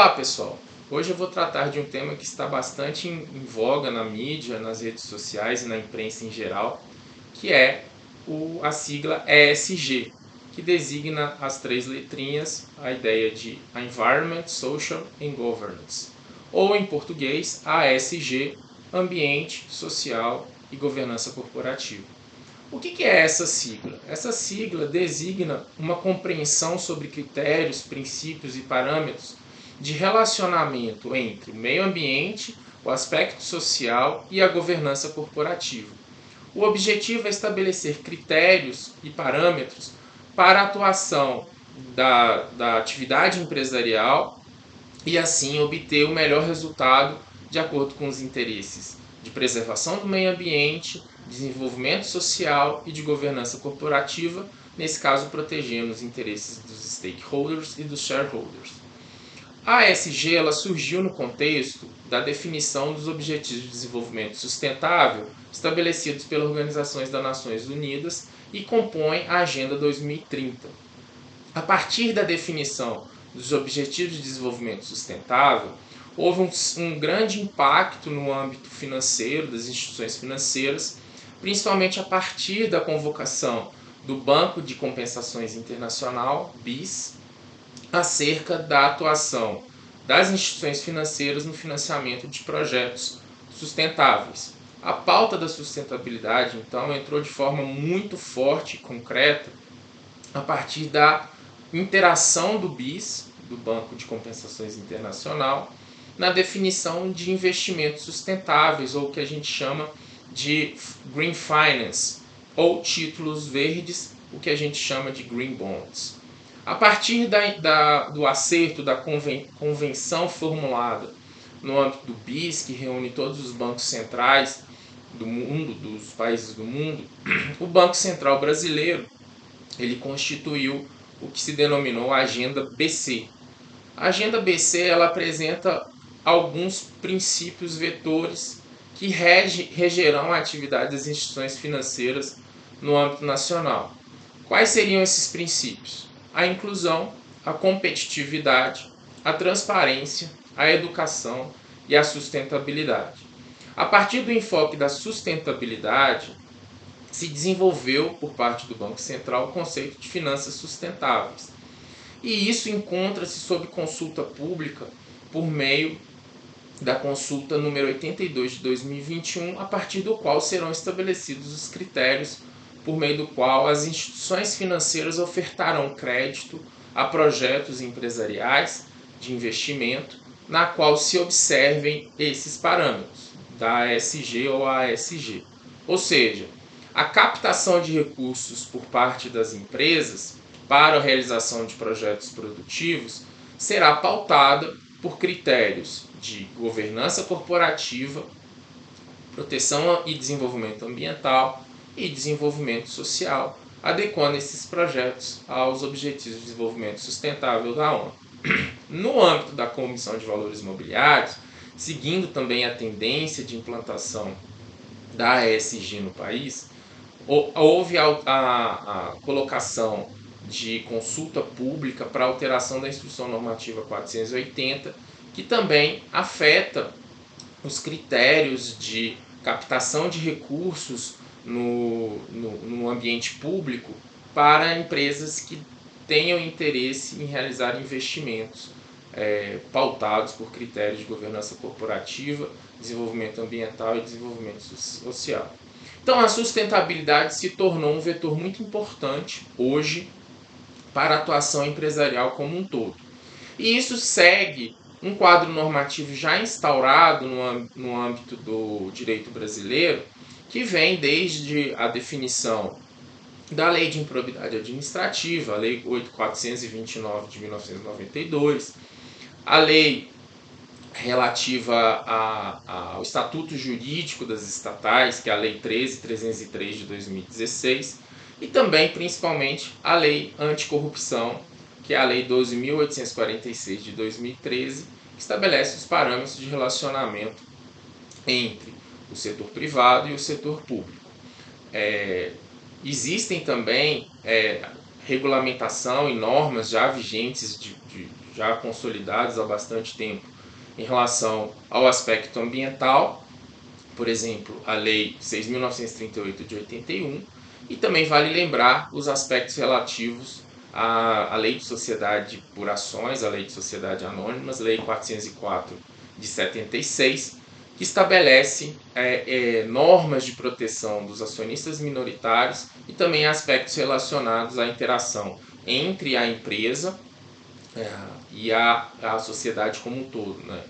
Olá pessoal! Hoje eu vou tratar de um tema que está bastante em, voga na mídia, nas redes sociais e na imprensa em geral, que é o, a sigla ESG, que designa as três letrinhas a ideia de Environment, Social and Governance, ou em português ASG, Ambiente, Social e Governança Corporativa. O que é essa sigla? Essa sigla designa uma compreensão sobre critérios, princípios e parâmetros de relacionamento entre o meio ambiente, o aspecto social e a governança corporativa. O objetivo é estabelecer critérios e parâmetros para a atuação da, da atividade empresarial e assim obter o melhor resultado de acordo com os interesses de preservação do meio ambiente, desenvolvimento social e de governança corporativa, nesse caso protegendo os interesses dos stakeholders e dos shareholders. A ESG ela surgiu no contexto da definição dos Objetivos de Desenvolvimento Sustentável estabelecidos pelas Organizações das Nações Unidas e compõe a Agenda 2030. A partir da definição dos Objetivos de Desenvolvimento Sustentável, houve um, um grande impacto no âmbito financeiro, das instituições financeiras, principalmente a partir da convocação do Banco de Compensações Internacional, BIS, acerca da atuação das instituições financeiras no financiamento de projetos sustentáveis. A pauta da sustentabilidade, então, entrou de forma muito forte e concreta a partir da interação do BIS, do Banco de Compensações Internacional, na definição de investimentos sustentáveis, ou o que a gente chama de Green Finance, ou títulos verdes, o que a gente chama de Green Bonds. A partir da, da, do acerto da conven, convenção formulada no âmbito do BIS, que reúne todos os bancos centrais do mundo, dos países do mundo, o Banco Central Brasileiro ele constituiu o que se denominou a Agenda BC. A Agenda BC ela apresenta alguns princípios vetores que rege, regerão a atividade das instituições financeiras no âmbito nacional. Quais seriam esses princípios? A inclusão, a competitividade, a transparência, a educação e a sustentabilidade. A partir do enfoque da sustentabilidade, se desenvolveu por parte do Banco Central o conceito de finanças sustentáveis. E isso encontra-se sob consulta pública por meio da consulta número 82 de 2021, a partir do qual serão estabelecidos os critérios por meio do qual as instituições financeiras ofertarão crédito a projetos empresariais de investimento, na qual se observem esses parâmetros da ASG ou ASG. Ou seja, a captação de recursos por parte das empresas para a realização de projetos produtivos será pautada por critérios de governança corporativa, proteção e desenvolvimento ambiental, e desenvolvimento social, adequando esses projetos aos Objetivos de Desenvolvimento Sustentável da ONU. No âmbito da Comissão de Valores Imobiliários, seguindo também a tendência de implantação da ESG no país, houve a, a, a colocação de consulta pública para alteração da Instrução Normativa 480, que também afeta os critérios de captação de recursos no, no, no ambiente público para empresas que tenham interesse em realizar investimentos é, pautados por critérios de governança corporativa, desenvolvimento ambiental e desenvolvimento social. Então, a sustentabilidade se tornou um vetor muito importante hoje para a atuação empresarial como um todo. E isso segue um quadro normativo já instaurado no, no âmbito do direito brasileiro, que vem desde a definição da Lei de Improbidade Administrativa, a Lei 8429 de 1992, a lei relativa a, a, ao Estatuto Jurídico das Estatais, que é a Lei 13303 de 2016, e também, principalmente, a Lei Anticorrupção, que é a Lei 12.846 de 2013, que estabelece os parâmetros de relacionamento entre o setor privado e o setor público. É, existem também é, regulamentação e normas já vigentes de, de, já consolidados há bastante tempo em relação ao aspecto ambiental, por exemplo, a Lei 6.938 de 81, e também vale lembrar os aspectos relativos à, à Lei de Sociedade por Ações, a Lei de Sociedade Anônimas, Lei 404 de 76, que estabelece é, é, normas de proteção dos acionistas minoritários e também aspectos relacionados à interação entre a empresa é, e a, a sociedade como um todo, né?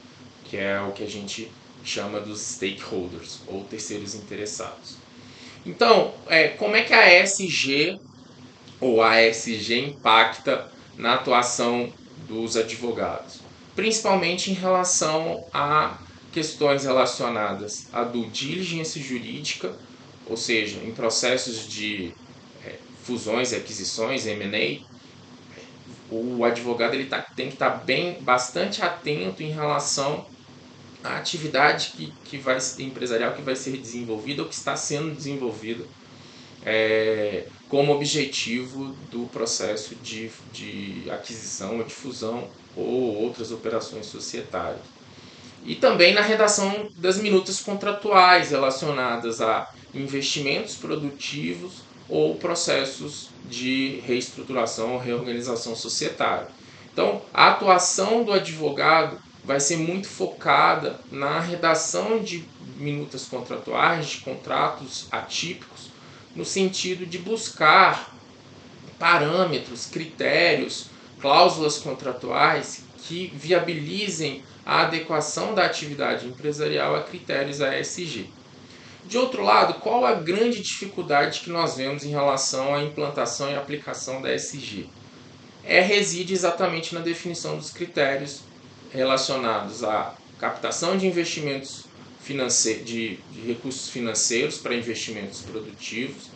que é o que a gente chama dos stakeholders ou terceiros interessados. Então, é, como é que a ESG ou a ESG impacta na atuação dos advogados? Principalmente em relação a questões relacionadas à due diligence jurídica, ou seja, em processos de é, fusões e aquisições, M&A, o advogado ele tá, tem que estar tá bem, bastante atento em relação à atividade que, que vai empresarial que vai ser desenvolvida ou que está sendo desenvolvida é, como objetivo do processo de, de aquisição ou de fusão ou outras operações societárias. E também na redação das minutas contratuais relacionadas a investimentos produtivos ou processos de reestruturação ou reorganização societária. Então, a atuação do advogado vai ser muito focada na redação de minutas contratuais, de contratos atípicos, no sentido de buscar parâmetros, critérios, cláusulas contratuais que viabilizem a adequação da atividade empresarial a critérios ASG. De outro lado, qual a grande dificuldade que nós vemos em relação à implantação e aplicação da ESG? É reside exatamente na definição dos critérios relacionados à captação de investimentos financeiros, de, de recursos financeiros para investimentos produtivos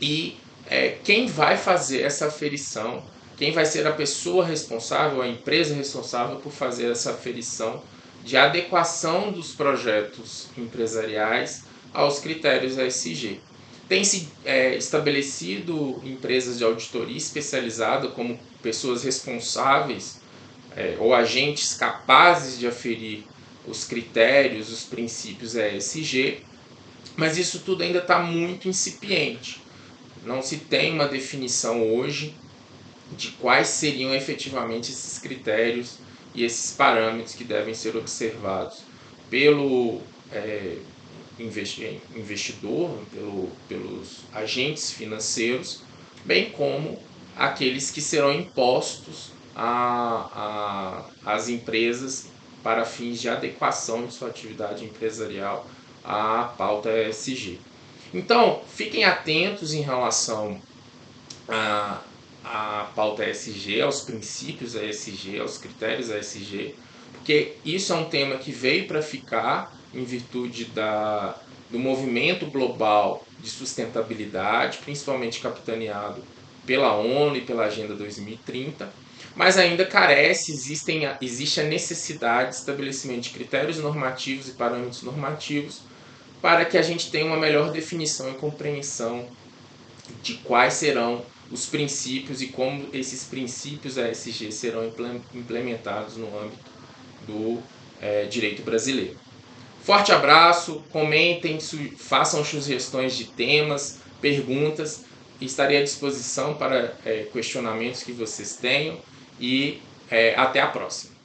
e é, quem vai fazer essa aferição, quem vai ser a pessoa responsável, a empresa responsável por fazer essa aferição de adequação dos projetos empresariais aos critérios ESG. Tem-se é, estabelecido empresas de auditoria especializada como pessoas responsáveis é, ou agentes capazes de aferir os critérios, os princípios ESG, mas isso tudo ainda está muito incipiente. Não se tem uma definição hoje de quais seriam efetivamente esses critérios e esses parâmetros que devem ser observados pelo é, investidor, pelo, pelos agentes financeiros, bem como aqueles que serão impostos às empresas para fins de adequação de sua atividade empresarial à pauta ESG. Então, fiquem atentos em relação a, a pauta ESG, aos princípios ESG, aos critérios ESG, porque isso é um tema que veio para ficar em virtude da, do movimento global de sustentabilidade, principalmente capitaneado pela ONU e pela Agenda 2030, mas ainda carece, existem, existe a necessidade de estabelecimento de critérios normativos e parâmetros normativos para que a gente tenha uma melhor definição e compreensão de quais serão os princípios e como esses princípios ESG serão implementados no âmbito do é, direito brasileiro. Forte abraço, comentem, façam sugestões de temas, perguntas, estarei à disposição para é, questionamentos que vocês tenham e é, até a próxima.